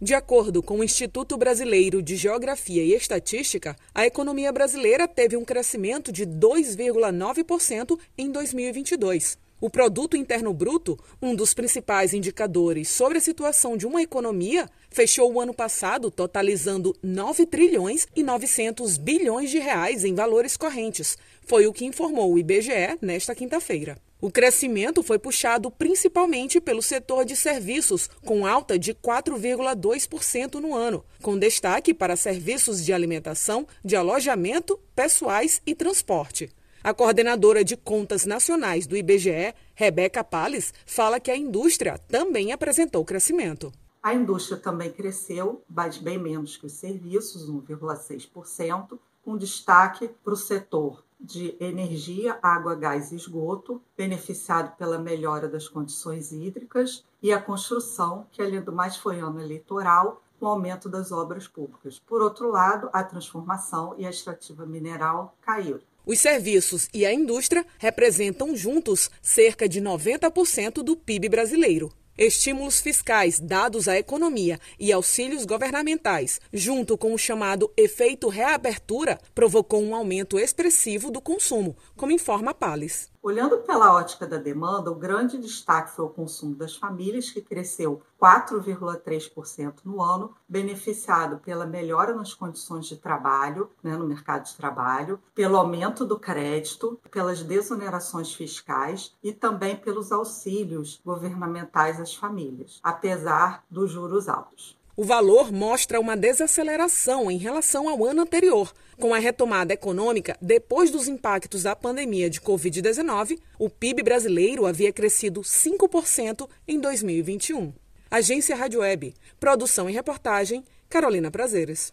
De acordo com o Instituto Brasileiro de Geografia e Estatística, a economia brasileira teve um crescimento de 2,9% em 2022. O Produto Interno Bruto, um dos principais indicadores sobre a situação de uma economia, fechou o ano passado totalizando 9 trilhões e 900 bilhões de reais em valores correntes. Foi o que informou o IBGE nesta quinta-feira. O crescimento foi puxado principalmente pelo setor de serviços, com alta de 4,2% no ano, com destaque para serviços de alimentação, de alojamento, pessoais e transporte. A coordenadora de contas nacionais do IBGE, Rebeca Pales, fala que a indústria também apresentou crescimento. A indústria também cresceu, mas bem menos que os serviços, 1,6%, com destaque para o setor de energia, água, gás e esgoto, beneficiado pela melhora das condições hídricas, e a construção, que além do mais foi ano eleitoral, o aumento das obras públicas. Por outro lado, a transformação e a extrativa mineral caíram. Os serviços e a indústria representam juntos cerca de 90% do PIB brasileiro. Estímulos fiscais dados à economia e auxílios governamentais, junto com o chamado efeito reabertura, provocou um aumento expressivo do consumo, como informa a Pales. Olhando pela ótica da demanda, o grande destaque foi o consumo das famílias, que cresceu 4,3% no ano, beneficiado pela melhora nas condições de trabalho, né, no mercado de trabalho, pelo aumento do crédito, pelas desonerações fiscais e também pelos auxílios governamentais às famílias, apesar dos juros altos. O valor mostra uma desaceleração em relação ao ano anterior. Com a retomada econômica depois dos impactos da pandemia de Covid-19, o PIB brasileiro havia crescido 5% em 2021. Agência Rádio Web. Produção e reportagem, Carolina Prazeres.